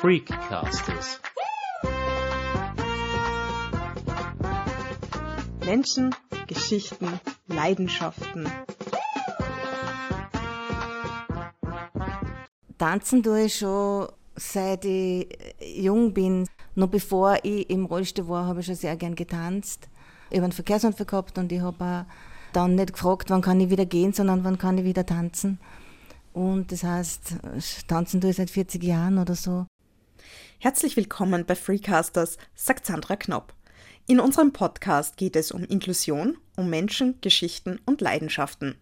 Freakcasters. Menschen, Geschichten, Leidenschaften. Tanzen tue ich schon seit ich jung bin. Noch bevor ich im Rollstuhl war, habe ich schon sehr gern getanzt. Ich habe einen Verkehrsunfall gehabt und ich habe dann nicht gefragt, wann kann ich wieder gehen, sondern wann kann ich wieder tanzen. Und das heißt, tanzen tue ich seit 40 Jahren oder so. Herzlich willkommen bei Freecasters, sagt Sandra Knopp. In unserem Podcast geht es um Inklusion, um Menschen, Geschichten und Leidenschaften.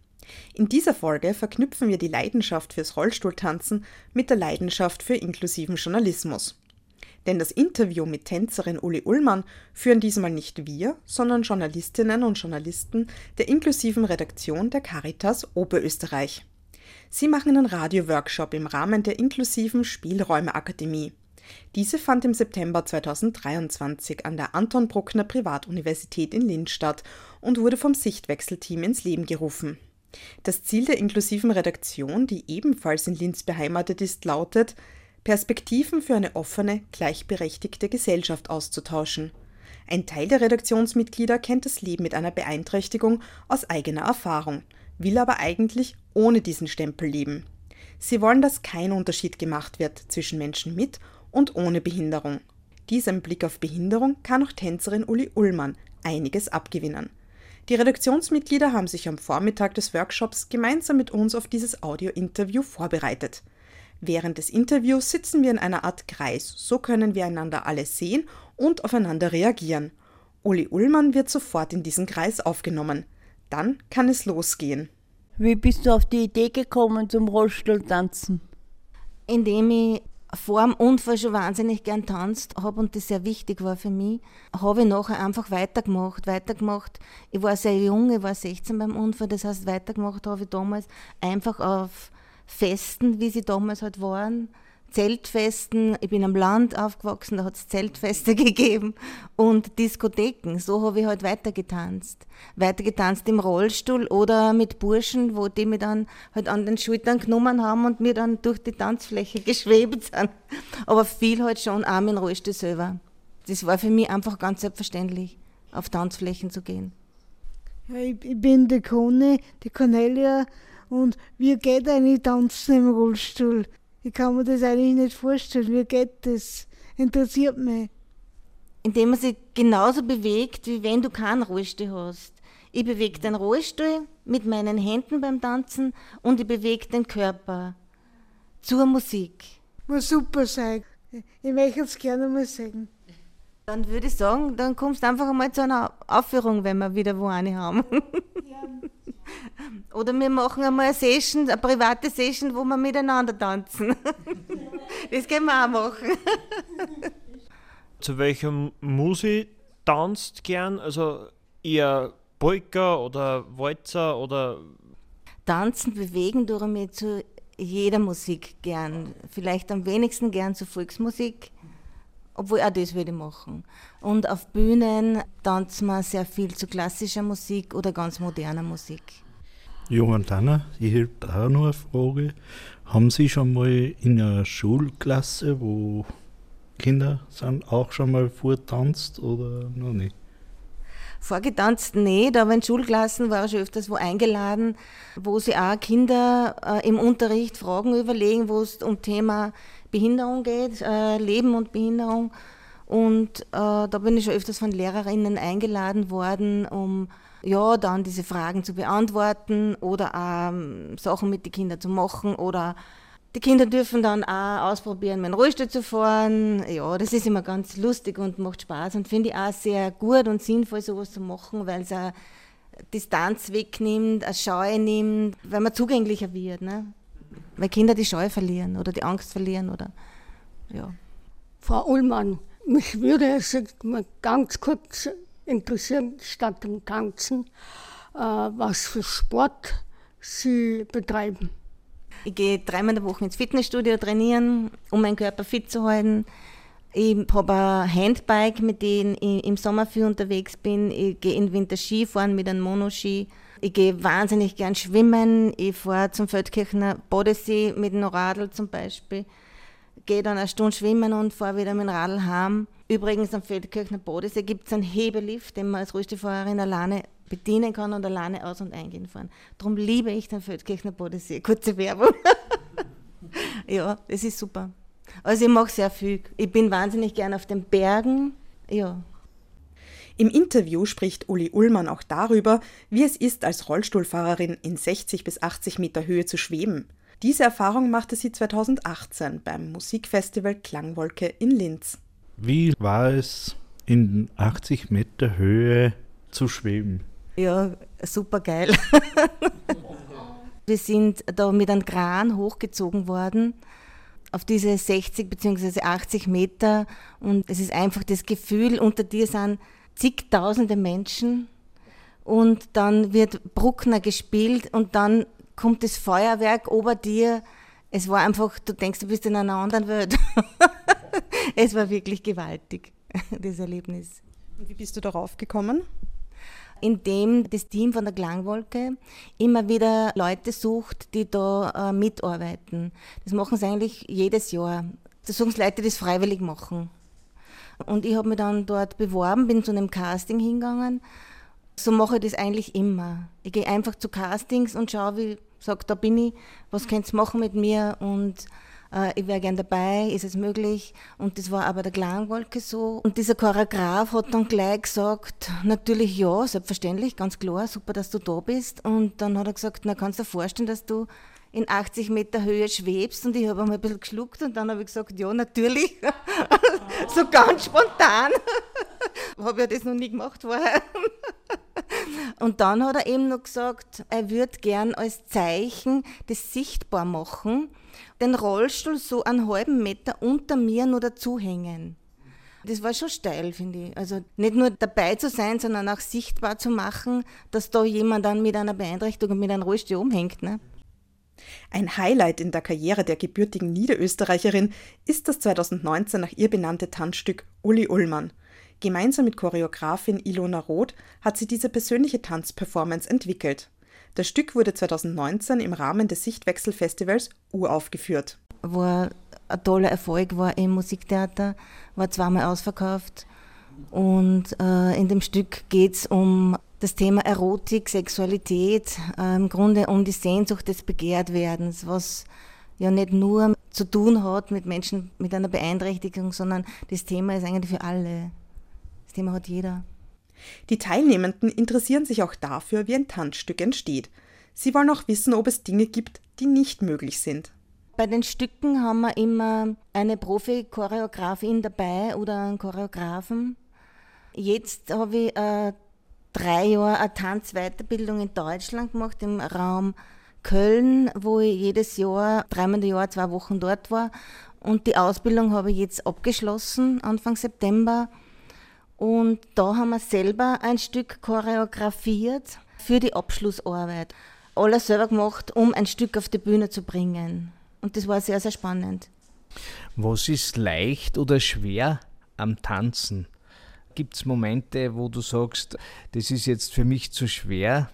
In dieser Folge verknüpfen wir die Leidenschaft fürs Rollstuhltanzen mit der Leidenschaft für inklusiven Journalismus. Denn das Interview mit Tänzerin Uli Ullmann führen diesmal nicht wir, sondern Journalistinnen und Journalisten der inklusiven Redaktion der Caritas Oberösterreich. Sie machen einen Radioworkshop im Rahmen der inklusiven Spielräume-Akademie. Diese fand im September 2023 an der Anton Bruckner Privatuniversität in Linz statt und wurde vom Sichtwechselteam ins Leben gerufen. Das Ziel der inklusiven Redaktion, die ebenfalls in Linz beheimatet ist, lautet, Perspektiven für eine offene, gleichberechtigte Gesellschaft auszutauschen. Ein Teil der Redaktionsmitglieder kennt das Leben mit einer Beeinträchtigung aus eigener Erfahrung, will aber eigentlich ohne diesen Stempel leben. Sie wollen, dass kein Unterschied gemacht wird zwischen Menschen mit und ohne Behinderung. Diesem Blick auf Behinderung kann auch Tänzerin Uli Ullmann einiges abgewinnen. Die Redaktionsmitglieder haben sich am Vormittag des Workshops gemeinsam mit uns auf dieses Audio-Interview vorbereitet. Während des Interviews sitzen wir in einer Art Kreis, so können wir einander alle sehen und aufeinander reagieren. Uli Ullmann wird sofort in diesen Kreis aufgenommen. Dann kann es losgehen. Wie bist du auf die Idee gekommen zum Rollstuhltanzen? Indem ich vor dem Unfall schon wahnsinnig gern tanzt habe und das sehr wichtig war für mich, habe ich nachher einfach weitergemacht, weitergemacht. Ich war sehr jung, ich war 16 beim Unfall, das heißt weitergemacht habe ich damals einfach auf Festen, wie sie damals halt waren, Zeltfesten. Ich bin am Land aufgewachsen, da hat es Zeltfeste gegeben und Diskotheken. So habe ich halt weitergetanzt. Weitergetanzt im Rollstuhl oder mit Burschen, wo die mir dann halt an den Schultern genommen haben und mir dann durch die Tanzfläche geschwebt sind. Aber viel halt schon auch mit Rollstuhl selber. Das war für mich einfach ganz selbstverständlich, auf Tanzflächen zu gehen. Ja, ich, ich bin die Conny, die Cornelia und wie geht eigentlich tanzen im Rollstuhl? Ich kann mir das eigentlich nicht vorstellen. Wie geht das? Interessiert mich. Indem man sich genauso bewegt, wie wenn du keinen Rollstuhl hast. Ich bewege den Rollstuhl mit meinen Händen beim Tanzen und ich bewege den Körper zur Musik. Muss super sein. Ich möchte es gerne mal sehen. Dann würde ich sagen, dann kommst du einfach einmal zu einer Aufführung, wenn wir wieder wo eine haben. Ja. Oder wir machen einmal eine Session, eine private Session, wo wir miteinander tanzen. Das können wir auch machen. Zu welcher Musik tanzt gern? Also eher Polka oder Walzer oder. Tanzen, bewegen tue ich mich zu jeder Musik gern. Vielleicht am wenigsten gern zu Volksmusik, obwohl auch das würde ich machen. Und auf Bühnen tanzen wir sehr viel zu klassischer Musik oder ganz moderner Musik. Johann Danner, ich hätte auch noch eine Frage. Haben Sie schon mal in einer Schulklasse, wo Kinder sind, auch schon mal vortanzt oder noch nicht? Vorgetanzt nicht, aber in Schulklassen war ich schon öfters wo eingeladen, wo sie auch Kinder äh, im Unterricht Fragen überlegen, wo es um Thema Behinderung geht, äh, Leben und Behinderung. Und äh, da bin ich schon öfters von Lehrerinnen eingeladen worden, um ja, dann diese Fragen zu beantworten oder ähm, Sachen mit den Kindern zu machen oder die Kinder dürfen dann auch ausprobieren, mit dem Rollstuhl zu fahren. Ja, das ist immer ganz lustig und macht Spaß und finde ich auch sehr gut und sinnvoll, sowas zu machen, weil es auch Distanz wegnimmt, eine Scheu nimmt, weil man zugänglicher wird. Ne? Weil Kinder die Scheu verlieren oder die Angst verlieren oder ja. Frau Ullmann, mich würde es mal ganz kurz interessieren, statt dem Tanzen, äh, was für Sport Sie betreiben. Ich gehe dreimal in der Woche ins Fitnessstudio trainieren, um meinen Körper fit zu halten. Ich habe ein Handbike, mit dem ich im Sommer viel unterwegs bin. Ich gehe im Winter Skifahren mit einem Monoski. Ich gehe wahnsinnig gern schwimmen. Ich fahre zum Feldkirchner Bodensee mit einem Radl zum Beispiel. Gehe dann eine Stunde schwimmen und fahre wieder mit dem Radl heim. Übrigens am Feldkirchner Bodensee gibt es einen Hebelift, den man als Rollstuhlfahrerin alleine bedienen kann und alleine aus- und eingehen fahren. Darum liebe ich den Feldkirchner Bodensee. Kurze Werbung. ja, das ist super. Also ich mache sehr viel. Ich bin wahnsinnig gern auf den Bergen. Ja. Im Interview spricht Uli Ullmann auch darüber, wie es ist, als Rollstuhlfahrerin in 60 bis 80 Meter Höhe zu schweben. Diese Erfahrung machte sie 2018 beim Musikfestival Klangwolke in Linz. Wie war es, in 80 Meter Höhe zu schweben? Ja, super geil. Wir sind da mit einem Kran hochgezogen worden auf diese 60 bzw. 80 Meter und es ist einfach das Gefühl, unter dir sind zigtausende Menschen und dann wird Bruckner gespielt und dann kommt das Feuerwerk ober dir. Es war einfach, du denkst, du bist in einer anderen Welt. es war wirklich gewaltig, das Erlebnis. Und wie bist du darauf gekommen? Indem das Team von der Klangwolke immer wieder Leute sucht, die da äh, mitarbeiten. Das machen sie eigentlich jedes Jahr. Da suchen sie Leute, die das freiwillig machen. Und ich habe mich dann dort beworben, bin zu einem Casting hingegangen. So mache ich das eigentlich immer. Ich gehe einfach zu Castings und schaue, wie sage, da bin ich, was könnt ihr machen mit mir und äh, ich wäre gern dabei, ist es möglich? Und das war aber der Klangwolke so. Und dieser Choreograf hat dann gleich gesagt, natürlich ja, selbstverständlich, ganz klar, super, dass du da bist. Und dann hat er gesagt, na kannst du dir vorstellen, dass du in 80 Meter Höhe schwebst und ich habe einmal ein bisschen geschluckt und dann habe ich gesagt, ja, natürlich. so ganz spontan. habe ja das noch nie gemacht vorher. Und dann hat er eben noch gesagt, er würde gern als Zeichen das sichtbar machen, den Rollstuhl so einen halben Meter unter mir nur dazu hängen. Das war schon steil, finde ich. Also nicht nur dabei zu sein, sondern auch sichtbar zu machen, dass da jemand dann mit einer Beeinträchtigung mit einem Rollstuhl umhängt. Ne? Ein Highlight in der Karriere der gebürtigen Niederösterreicherin ist das 2019 nach ihr benannte Tanzstück Uli Ullmann. Gemeinsam mit Choreografin Ilona Roth hat sie diese persönliche Tanzperformance entwickelt. Das Stück wurde 2019 im Rahmen des Sichtwechselfestivals uraufgeführt. War ein toller Erfolg, war im Musiktheater, war zweimal ausverkauft. Und äh, in dem Stück geht es um das Thema Erotik, Sexualität, äh, im Grunde um die Sehnsucht des Begehrtwerdens, was ja nicht nur zu tun hat mit Menschen mit einer Beeinträchtigung, sondern das Thema ist eigentlich für alle. Thema hat jeder. Die Teilnehmenden interessieren sich auch dafür, wie ein Tanzstück entsteht. Sie wollen auch wissen, ob es Dinge gibt, die nicht möglich sind. Bei den Stücken haben wir immer eine Profi-Choreografin dabei oder einen Choreografen. Jetzt habe ich äh, drei Jahre eine Tanzweiterbildung in Deutschland gemacht, im Raum Köln, wo ich jedes Jahr, dreimal im Jahr, zwei Wochen dort war. Und die Ausbildung habe ich jetzt abgeschlossen, Anfang September. Und da haben wir selber ein Stück choreografiert für die Abschlussarbeit. Alles selber gemacht, um ein Stück auf die Bühne zu bringen. Und das war sehr, sehr spannend. Was ist leicht oder schwer am Tanzen? Gibt es Momente, wo du sagst, das ist jetzt für mich zu schwer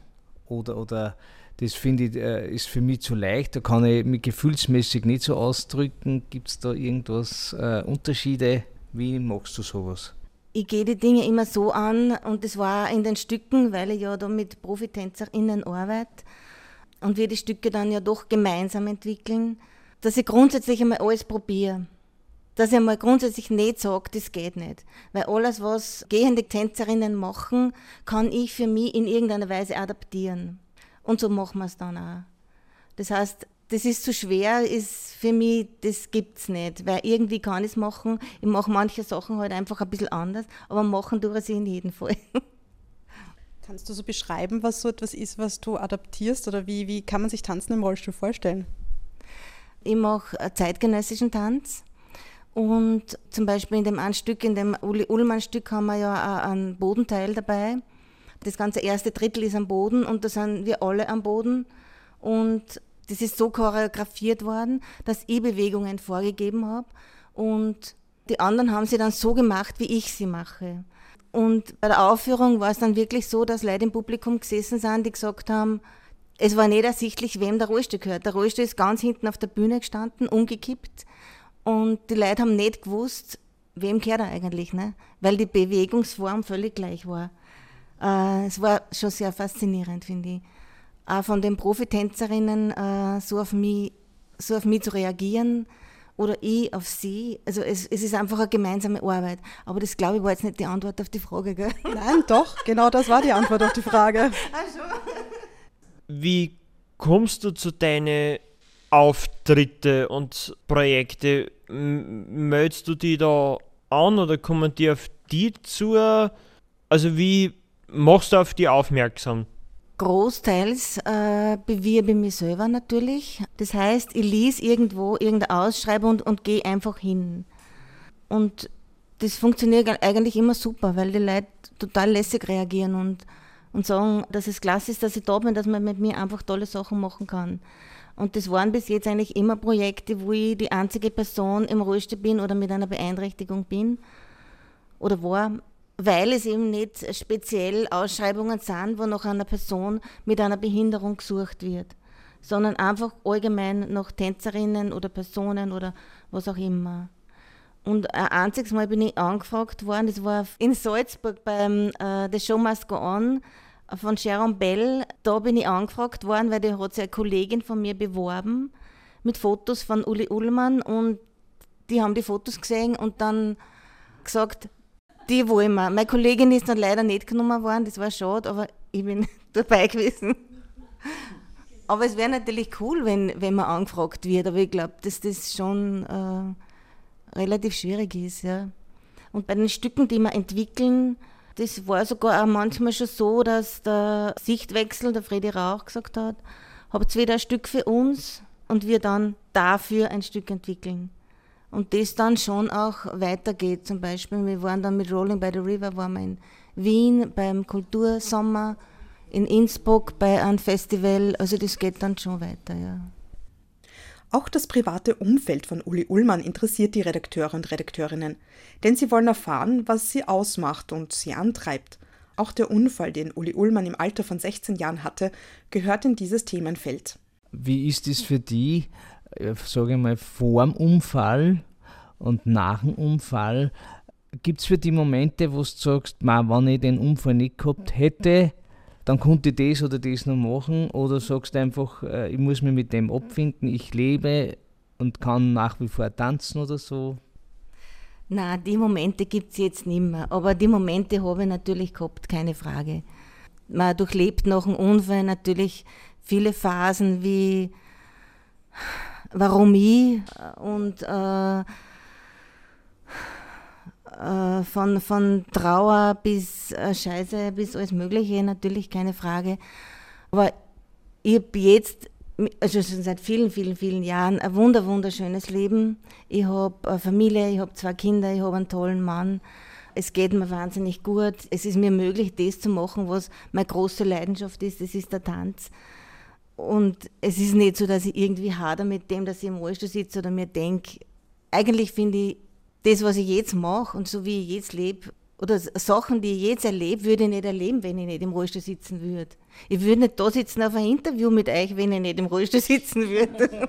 oder, oder das finde ich äh, ist für mich zu leicht, da kann ich mich gefühlsmäßig nicht so ausdrücken. Gibt es da irgendwas, äh, Unterschiede? Wie machst du sowas? Ich gehe die Dinge immer so an und das war in den Stücken, weil ich ja da mit ProfitänzerInnen arbeite und wir die Stücke dann ja doch gemeinsam entwickeln, dass ich grundsätzlich einmal alles probiere dass ich einmal grundsätzlich nicht sage, das geht nicht. Weil alles, was gehende Tänzerinnen machen, kann ich für mich in irgendeiner Weise adaptieren. Und so machen wir es dann auch. Das heißt, das ist zu schwer, ist für mich, das gibt es nicht. Weil irgendwie kann ich es machen. Ich mache manche Sachen halt einfach ein bisschen anders, aber machen tue ich in jedem Fall. Kannst du so beschreiben, was so etwas ist, was du adaptierst? Oder wie, wie kann man sich Tanzen im Rollstuhl vorstellen? Ich mache zeitgenössischen Tanz und zum Beispiel in dem einen Stück, in dem Uli Ullmann-Stück, haben wir ja einen Bodenteil dabei. Das ganze erste Drittel ist am Boden und da sind wir alle am Boden. Und das ist so choreografiert worden, dass ich Bewegungen vorgegeben habe. Und die anderen haben sie dann so gemacht, wie ich sie mache. Und bei der Aufführung war es dann wirklich so, dass Leute im Publikum gesessen sind, die gesagt haben, es war nicht ersichtlich, wem der Rollstuhl gehört. Der Rollstuhl ist ganz hinten auf der Bühne gestanden, umgekippt. Und die Leute haben nicht gewusst, wem gehört er eigentlich, ne? weil die Bewegungsform völlig gleich war. Äh, es war schon sehr faszinierend, finde ich. Auch von den Profitänzerinnen äh, so, auf mich, so auf mich zu reagieren oder ich auf sie. Also es, es ist einfach eine gemeinsame Arbeit. Aber das, glaube ich, war jetzt nicht die Antwort auf die Frage. Gell? Nein, doch, genau das war die Antwort auf die Frage. Wie kommst du zu deinen Auftritte und Projekte? Meldest du die da an oder kommen die auf die zu? Also wie machst du auf die aufmerksam? Großteils äh, bewirbe ich mich selber natürlich. Das heißt, ich lese irgendwo irgendeine Ausschreibung und, und gehe einfach hin. Und das funktioniert eigentlich immer super, weil die Leute total lässig reagieren und, und sagen, dass es klasse ist, dass ich da bin, dass man mit mir einfach tolle Sachen machen kann. Und das waren bis jetzt eigentlich immer Projekte, wo ich die einzige Person im Rollstuhl bin oder mit einer Beeinträchtigung bin oder war, weil es eben nicht speziell Ausschreibungen sind, wo nach einer Person mit einer Behinderung gesucht wird, sondern einfach allgemein nach Tänzerinnen oder Personen oder was auch immer. Und ein einziges Mal bin ich angefragt worden, das war in Salzburg beim äh, The Show Must Go On von Sharon Bell. Da bin ich angefragt worden, weil da hat sich eine Kollegin von mir beworben mit Fotos von Uli Ullmann und die haben die Fotos gesehen und dann gesagt, die wollen wir. Meine Kollegin ist dann leider nicht genommen worden, das war schade, aber ich bin dabei gewesen. Aber es wäre natürlich cool, wenn, wenn man angefragt wird, aber ich glaube, dass das schon äh, relativ schwierig ist. Ja. Und bei den Stücken, die wir entwickeln, das war sogar auch manchmal schon so, dass der Sichtwechsel, der Fredi Rauch gesagt hat, habt wieder ein Stück für uns und wir dann dafür ein Stück entwickeln. Und das dann schon auch weitergeht. Zum Beispiel, wir waren dann mit Rolling by the River, waren wir in Wien beim Kultursommer, in Innsbruck bei einem Festival. Also das geht dann schon weiter, ja. Auch das private Umfeld von Uli Ullmann interessiert die Redakteure und Redakteurinnen, denn sie wollen erfahren, was sie ausmacht und sie antreibt. Auch der Unfall, den Uli Ullmann im Alter von 16 Jahren hatte, gehört in dieses Themenfeld. Wie ist es für die, sage ich mal, vor dem Unfall und nach dem Unfall? Gibt es für die Momente, wo du sagst, wenn ich den Unfall nicht gehabt hätte, dann konnte ich das oder das noch machen? Oder sagst du einfach, äh, ich muss mich mit dem abfinden, ich lebe und kann nach wie vor tanzen oder so? Na, die Momente gibt es jetzt nicht mehr. Aber die Momente habe ich natürlich gehabt, keine Frage. Man durchlebt nach dem Unfall natürlich viele Phasen wie warum ich und äh, äh, von, von Trauer bis äh, Scheiße bis alles Mögliche, natürlich keine Frage. Aber ich habe jetzt, also schon seit vielen, vielen, vielen Jahren, ein wunder, wunderschönes Leben. Ich habe Familie, ich habe zwei Kinder, ich habe einen tollen Mann. Es geht mir wahnsinnig gut. Es ist mir möglich, das zu machen, was meine große Leidenschaft ist, das ist der Tanz. Und es ist nicht so, dass ich irgendwie hader mit dem, dass ich im Rollstuhl sitze oder mir denke, eigentlich finde ich, das, was ich jetzt mache und so wie ich jetzt lebe, oder Sachen, die ich jetzt erlebe, würde ich nicht erleben, wenn ich nicht im Rollstuhl sitzen würde. Ich würde nicht da sitzen auf ein Interview mit euch, wenn ich nicht im Rollstuhl sitzen würde.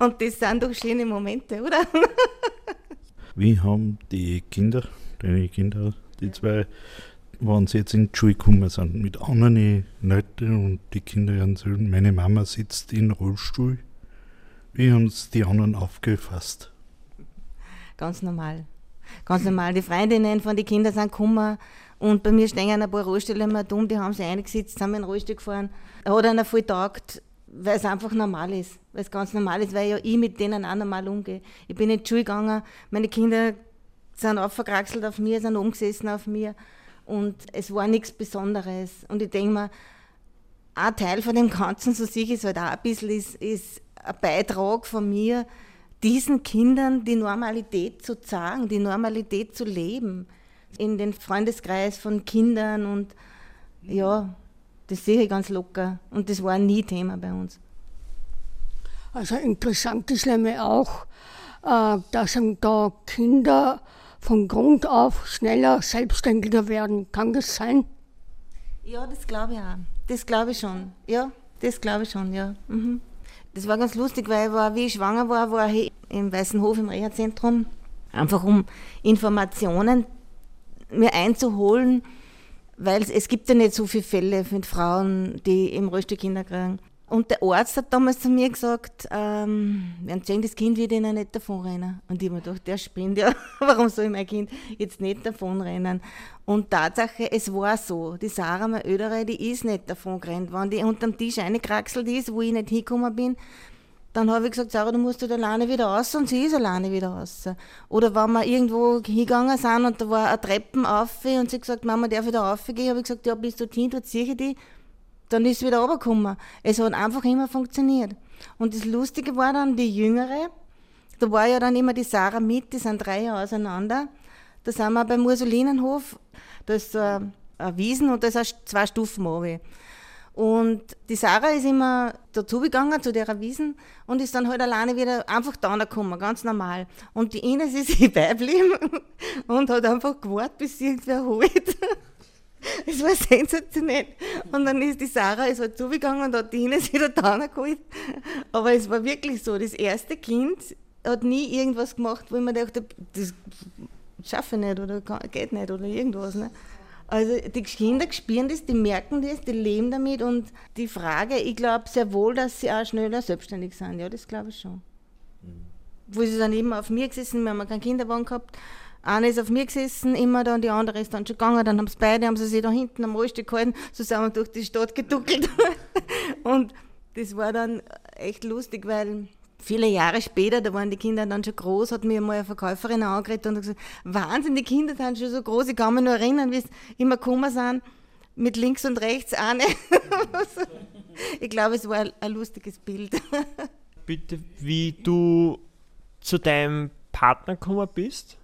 und das sind doch schöne Momente, oder? Wie haben die Kinder, deine Kinder, die zwei, wenn sie jetzt in die Schule gekommen sind, mit anderen Leuten und die Kinder erzählen, meine Mama sitzt im Rollstuhl, wie haben es die anderen aufgefasst? Ganz normal. Ganz normal. Die Freundinnen von den Kindern sind gekommen und bei mir stehen ein paar Rollstühle immer dumm, die haben sich eingesetzt, sind mit dem Rollstuhl gefahren. Hat einer voll taugt, weil es einfach normal ist. Weil es ganz normal ist, weil ja ich mit denen auch normal umgehe. Ich bin in die Schule gegangen, meine Kinder sind aufgekraxelt auf mir, sind umgesessen auf mir und es war nichts Besonderes. Und ich denke mir, ein Teil von dem Ganzen, so ich es halt auch ein bisschen, ist, ist ein Beitrag von mir, diesen Kindern die Normalität zu zeigen, die Normalität zu leben. In den Freundeskreis von Kindern und ja, das sehe ich ganz locker. Und das war nie Thema bei uns. Also interessant ist nämlich auch, äh, dass da Kinder von Grund auf schneller selbstständiger werden. Kann das sein? Ja, das glaube ich auch. Das glaube ich schon. Ja, das glaube ich schon, ja. Mhm. Das war ganz lustig, weil ich war, wie ich schwanger war, war ich im Weißen Hof im Reha-Zentrum, einfach um Informationen mir einzuholen, weil es, es gibt ja nicht so viele Fälle mit Frauen, die im Rollstuhl Kinder kriegen. Und der Arzt hat damals zu mir gesagt, ähm, werden sehen, das Kind wird ihnen nicht davonrennen. Und ich habe mir gedacht, der spinnt ja, warum soll mein Kind jetzt nicht davonrennen? Und Tatsache, es war so. Die Sarah, meine Ödere, die ist nicht davongerannt. Wenn die unterm Tisch reingekraxelt ist, wo ich nicht hingekommen bin, dann habe ich gesagt, Sarah, du musst halt alleine wieder raus und sie ist alleine wieder raus. Oder wenn wir irgendwo hingegangen sind und da war eine Treppen auf und sie gesagt, Mama, darf ich da raufgehen? habe ich gesagt, ja, bis dorthin, dort ziehe ich dich dann ist es wieder runtergekommen. Es hat einfach immer funktioniert. Und das Lustige war dann, die Jüngere, da war ja dann immer die Sarah mit, die sind drei Jahre auseinander. Da sind wir beim Ursulinenhof, da ist so eine Wiesen und da ist zwei Stufen oben. Und die Sarah ist immer dazugegangen zu der Wiesen und ist dann halt alleine wieder einfach da gekommen, ganz normal. Und die Ines ist sie beigeblieben und hat einfach gewartet, bis sie irgendwer holt. Es war sensationell. Und dann ist die Sarah ist halt zugegangen und hat die Ines wieder da geholt. Aber es war wirklich so, das erste Kind hat nie irgendwas gemacht, wo ich mir dachte, das schaffe ich nicht oder geht nicht oder irgendwas. Ne? Also die Kinder spüren das, die merken das, die leben damit und die Frage, ich glaube sehr wohl, dass sie auch schneller selbstständig sind. Ja, das glaube ich schon. Mhm. Wo sie dann eben auf mir gesessen, wir haben keinen Kinderwagen gehabt, eine ist auf mir gesessen, immer da, und die andere ist dann schon gegangen. Dann haben sie beide, haben sie sich da hinten am Rollstuhl gehalten, wir durch die Stadt geduckelt. und das war dann echt lustig, weil viele Jahre später, da waren die Kinder dann schon groß, hat mir mal eine Verkäuferin angeredet und gesagt, Wahnsinn, die Kinder sind schon so groß, ich kann mich nur erinnern, wie sie immer gekommen sind, mit links und rechts eine. ich glaube, es war ein lustiges Bild. Bitte, wie du zu deinem Partner gekommen bist?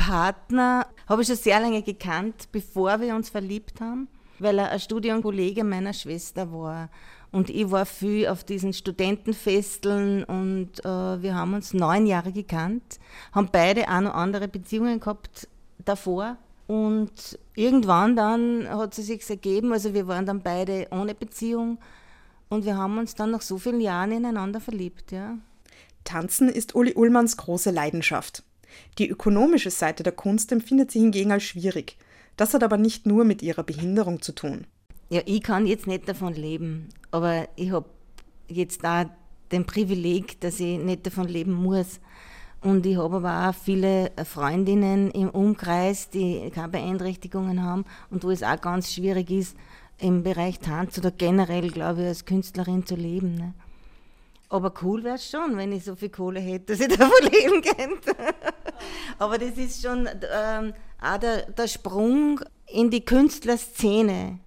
Partner habe ich schon sehr lange gekannt, bevor wir uns verliebt haben, weil er ein Studienkollege meiner Schwester war. Und ich war viel auf diesen Studentenfesteln und äh, wir haben uns neun Jahre gekannt, haben beide auch noch andere Beziehungen gehabt davor. Und irgendwann dann hat sie sich ergeben, also wir waren dann beide ohne Beziehung und wir haben uns dann nach so vielen Jahren ineinander verliebt. Ja. Tanzen ist Uli Ullmanns große Leidenschaft. Die ökonomische Seite der Kunst empfindet sie hingegen als schwierig. Das hat aber nicht nur mit ihrer Behinderung zu tun. Ja, ich kann jetzt nicht davon leben, aber ich habe jetzt da den Privileg, dass ich nicht davon leben muss. Und ich habe aber auch viele Freundinnen im Umkreis, die keine Beeinträchtigungen haben und wo es auch ganz schwierig ist, im Bereich Tanz oder generell, glaube ich, als Künstlerin zu leben. Ne? Aber cool wäre es schon, wenn ich so viel Kohle hätte, dass ich davon leben könnte. Aber das ist schon ähm, auch der, der Sprung in die Künstlerszene.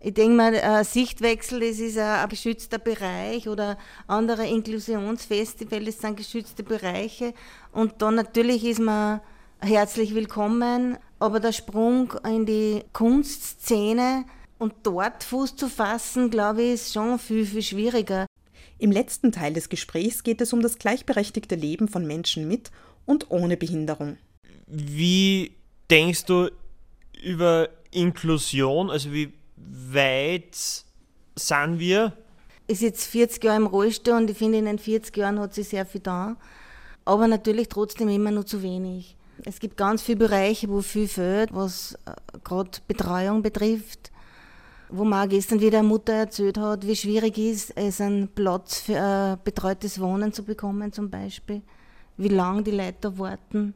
Ich denke mal, äh, Sichtwechsel, das ist ein, ein geschützter Bereich oder andere Inklusionsfestivals, das sind geschützte Bereiche. Und da natürlich ist man herzlich willkommen, aber der Sprung in die Kunstszene und dort Fuß zu fassen, glaube ich, ist schon viel, viel schwieriger. Im letzten Teil des Gesprächs geht es um das gleichberechtigte Leben von Menschen mit und ohne Behinderung. Wie denkst du über Inklusion? Also wie weit sind wir? Ich sitze 40 Jahre im Rollstuhl und ich finde, in den 40 Jahren hat sich sehr viel da. Aber natürlich trotzdem immer nur zu wenig. Es gibt ganz viele Bereiche, wo viel fehlt, was äh, gerade Betreuung betrifft wo mir gestern wieder Mutter erzählt hat, wie schwierig es ist, einen Platz für ein betreutes Wohnen zu bekommen zum Beispiel, wie lange die Leute warten.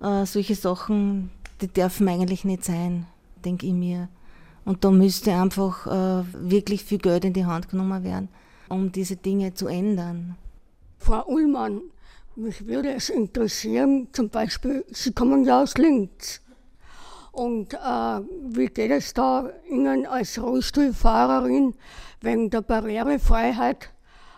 Äh, solche Sachen, die dürfen eigentlich nicht sein, denke ich mir. Und da müsste einfach äh, wirklich viel Geld in die Hand genommen werden, um diese Dinge zu ändern. Frau Ullmann, mich würde es interessieren, zum Beispiel, Sie kommen ja aus Linz. Und äh, wie geht es da Ihnen als Rollstuhlfahrerin wegen der Barrierefreiheit?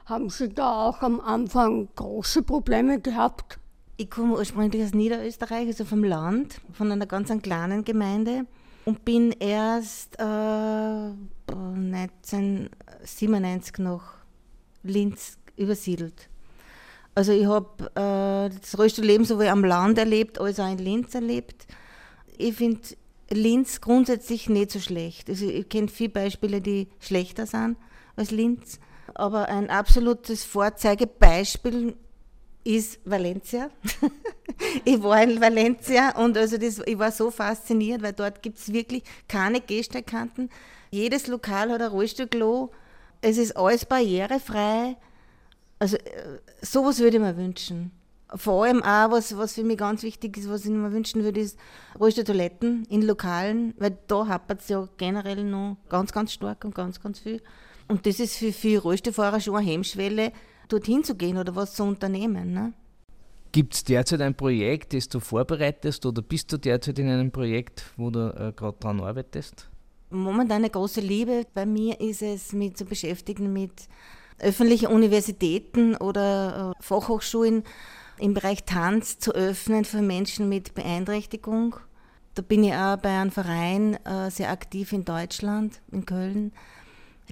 Haben Sie da auch am Anfang große Probleme gehabt? Ich komme ursprünglich aus Niederösterreich, also vom Land, von einer ganz kleinen Gemeinde und bin erst äh, 1997 nach Linz übersiedelt. Also ich habe äh, das Rollstuhlleben sowohl am Land erlebt als auch in Linz erlebt ich finde Linz grundsätzlich nicht so schlecht. Also ich kenne viele Beispiele, die schlechter sind als Linz. Aber ein absolutes Vorzeigebeispiel ist Valencia. ich war in Valencia und also das, ich war so fasziniert, weil dort gibt es wirklich keine Gehsteigkanten. Jedes Lokal hat ein Rollstuhlklo. Es ist alles barrierefrei. Also äh, sowas würde ich mir wünschen. Vor allem auch, was, was für mich ganz wichtig ist, was ich mir wünschen würde, ist Rollstuhltoiletten in Lokalen, weil da hapert es ja generell noch ganz, ganz stark und ganz, ganz viel. Und das ist für viele Rollstuhlfahrer schon eine Hemmschwelle, dorthin zu gehen oder was zu unternehmen. Ne? Gibt es derzeit ein Projekt, das du vorbereitest oder bist du derzeit in einem Projekt, wo du äh, gerade daran arbeitest? Momentan eine große Liebe bei mir ist es, mich zu beschäftigen mit öffentlichen Universitäten oder äh, Fachhochschulen im Bereich Tanz zu öffnen für Menschen mit Beeinträchtigung. Da bin ich auch bei einem Verein äh, sehr aktiv in Deutschland, in Köln,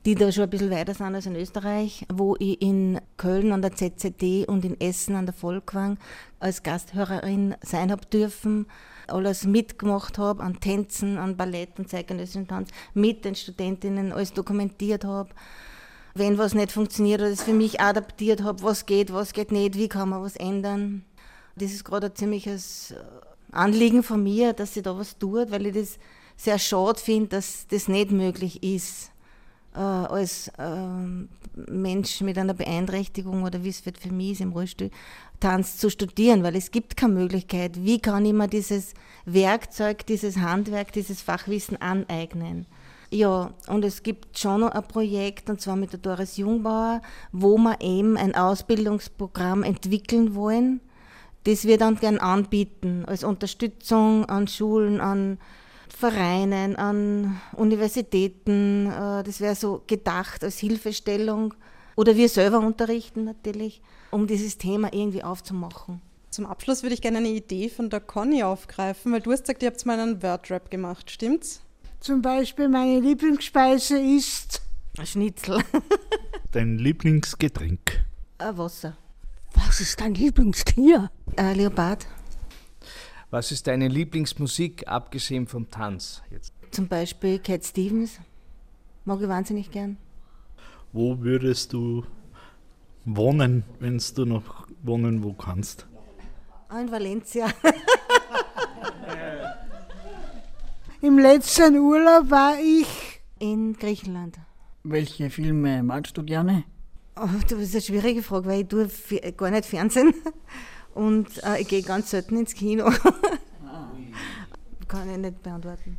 die da schon ein bisschen weiter sind als in Österreich, wo ich in Köln an der ZZD und in Essen an der Volkwang als Gasthörerin sein habe dürfen, alles mitgemacht habe, an Tänzen, an Ballett und zeitgenössischen Tanz, mit den Studentinnen alles dokumentiert habe. Wenn was nicht funktioniert, oder es für mich adaptiert habe, was geht, was geht nicht, wie kann man was ändern. Das ist gerade ein ziemliches Anliegen von mir, dass sie da was tut, weil ich das sehr schade finde, dass das nicht möglich ist äh, als äh, Mensch mit einer Beeinträchtigung oder wie es wird für mich ist, im Rollstuhl, Tanz zu studieren, weil es gibt keine Möglichkeit. Wie kann ich mir dieses Werkzeug, dieses Handwerk, dieses Fachwissen aneignen? Ja, und es gibt schon noch ein Projekt, und zwar mit der Doris Jungbauer, wo wir eben ein Ausbildungsprogramm entwickeln wollen, das wir dann gern anbieten, als Unterstützung an Schulen, an Vereinen, an Universitäten. Äh, das wäre so gedacht als Hilfestellung. Oder wir selber unterrichten natürlich, um dieses Thema irgendwie aufzumachen. Zum Abschluss würde ich gerne eine Idee von der Conny aufgreifen, weil du hast gesagt, ihr habt mal einen Wordrap gemacht, stimmt's? Zum Beispiel meine Lieblingsspeise ist ein Schnitzel. Dein Lieblingsgetränk? Ein Wasser. Was ist dein Lieblingstier? Ein Leopard. Was ist deine Lieblingsmusik, abgesehen vom Tanz? Jetzt? Zum Beispiel Cat Stevens. Mag ich wahnsinnig gern. Wo würdest du wohnen, wenn du noch wohnen wo kannst? Ah, in Valencia. Im letzten Urlaub war ich in Griechenland. Welche Filme magst du gerne? Oh, das ist eine schwierige Frage, weil ich tue gar nicht Fernsehen und äh, ich gehe ganz selten ins Kino. Kann ich nicht beantworten.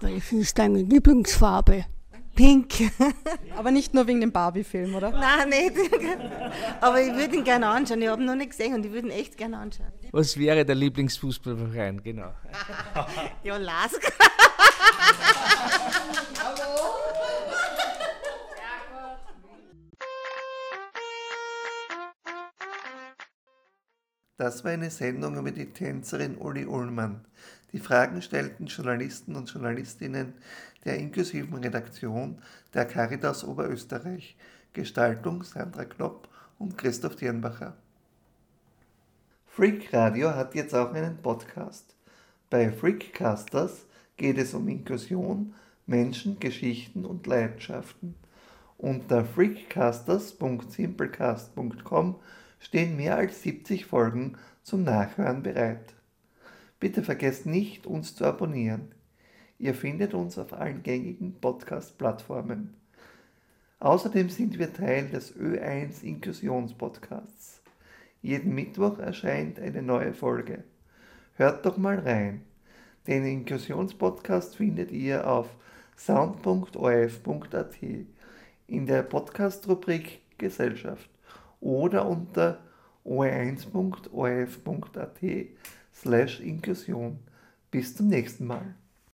Welche ist deine Lieblingsfarbe? Pink. Aber nicht nur wegen dem Barbie-Film, oder? Nein, nicht. Aber ich würde ihn gerne anschauen. Ich habe ihn noch nicht gesehen und ich würde ihn echt gerne anschauen. Was wäre der Lieblingsfußballverein? Genau. ja, Lask. Das war eine Sendung über die Tänzerin Uli Ullmann. Die Fragen stellten Journalisten und Journalistinnen der inklusiven Redaktion der Caritas Oberösterreich, Gestaltung Sandra Knopp und Christoph Dirnbacher. Freak Radio hat jetzt auch einen Podcast. Bei Freakcasters geht es um Inklusion, Menschen, Geschichten und Leidenschaften. Unter freakcasters.simplecast.com stehen mehr als 70 Folgen zum Nachhören bereit. Bitte vergesst nicht, uns zu abonnieren. Ihr findet uns auf allen gängigen Podcast-Plattformen. Außerdem sind wir Teil des Ö1 Inklusionspodcasts. Jeden Mittwoch erscheint eine neue Folge. Hört doch mal rein. Den Inklusionspodcast findet ihr auf sound.orf.at in der Podcast-Rubrik Gesellschaft oder unter oe1.orf.at slash Inklusion. Bis zum nächsten Mal.